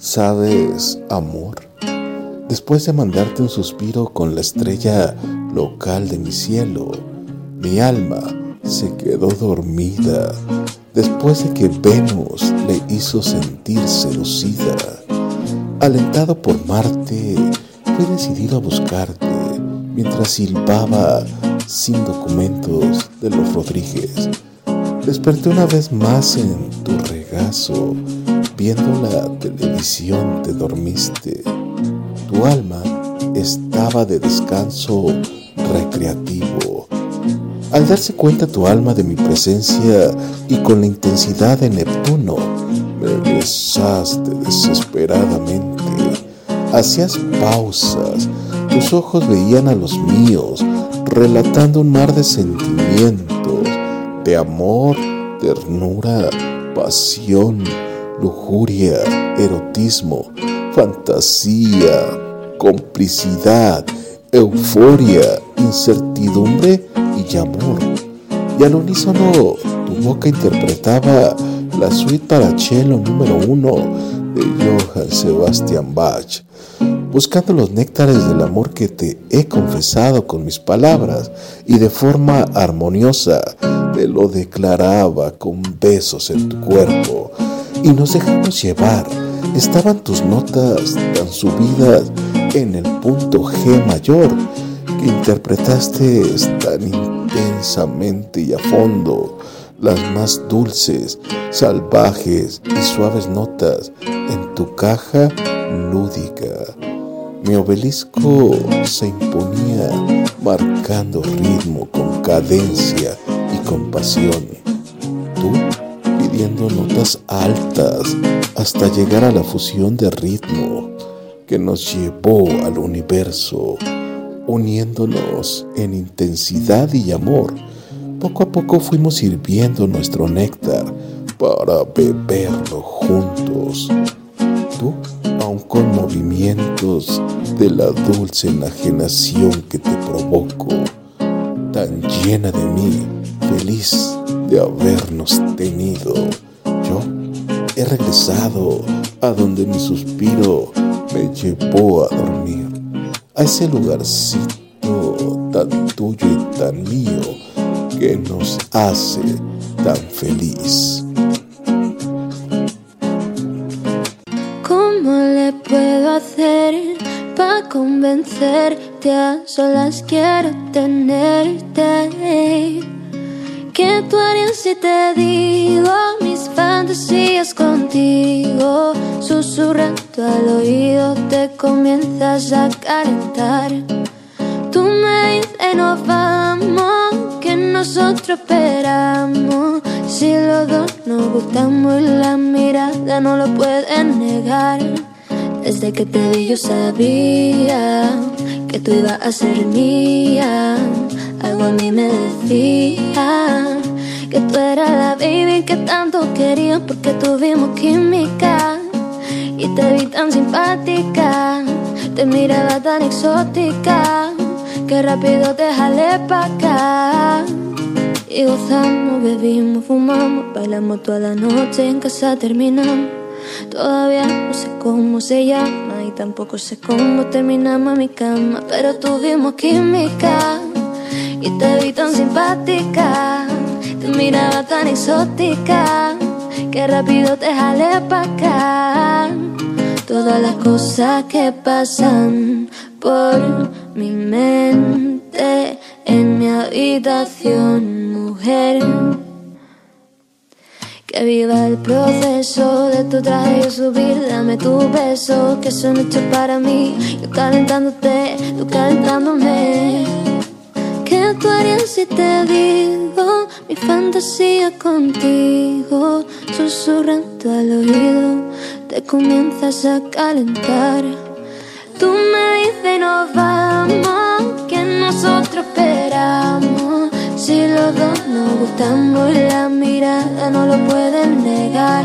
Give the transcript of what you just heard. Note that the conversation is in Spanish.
Sabes, amor, después de mandarte un suspiro con la estrella local de mi cielo, mi alma se quedó dormida después de que Venus le hizo sentir seducida. Alentado por Marte, fui decidido a buscarte mientras silbaba sin documentos de los Rodríguez. Desperté una vez más en tu regazo, viendo la televisión te dormiste. Tu alma estaba de descanso recreativo. Al darse cuenta tu alma de mi presencia y con la intensidad de Neptuno, me besaste desesperadamente. Hacías pausas, tus ojos veían a los míos, relatando un mar de sentimientos, de amor, ternura, pasión, lujuria, erotismo, fantasía, complicidad, euforia, incertidumbre y amor. Y al unísono tu boca interpretaba la suite para cello número uno de Johann Sebastian Bach, buscando los néctares del amor que te he confesado con mis palabras y de forma armoniosa te lo declaraba con besos en tu cuerpo. Y nos dejamos llevar. Estaban tus notas tan subidas en el punto G mayor que interpretaste tan intensamente y a fondo las más dulces, salvajes y suaves notas en tu caja lúdica. Mi obelisco se imponía marcando ritmo con cadencia y con pasión. Notas altas hasta llegar a la fusión de ritmo que nos llevó al universo, uniéndonos en intensidad y amor. Poco a poco fuimos sirviendo nuestro néctar para beberlo juntos. Tú, aun con movimientos de la dulce enajenación que te provoco, tan llena de mí, feliz de habernos tenido. Yo he regresado a donde mi suspiro me llevó a dormir, a ese lugarcito tan tuyo y tan mío que nos hace tan feliz. ¿Cómo le puedo hacer para convencerte? A solas quiero tenerte. ¿Qué tú harías si te digo mis fantasías contigo? Susurrando al oído te comienzas a calentar. Tú me dices no vamos, que nosotros esperamos. Si los dos nos gustamos y la mirada no lo pueden negar. Desde que te vi yo sabía que tú ibas a ser mía. Algo a mí me decía que tú eras la baby que tanto quería porque tuvimos química. Y te vi tan simpática, te miraba tan exótica, que rápido te jalé pa' acá. Y gozamos, bebimos, fumamos, bailamos toda la noche, en casa terminamos. Todavía no sé cómo se llama y tampoco sé cómo terminamos mi cama, pero tuvimos química y te vi tan simpática, te miraba tan exótica, que rápido te jalé pa' acá. Todas las cosas que pasan por mi mente en mi habitación, mujer. Que viva el proceso de tu traje y subir, dame tu beso, que son hechos para mí. Yo calentándote, tú calentándome. ¿Qué tú harías si te digo mi fantasía contigo? Susurrando al oído, te comienzas a calentar. Tú me dices nos vamos, que nosotros esperamos. Si los dos nos gustamos la mirada no lo pueden negar.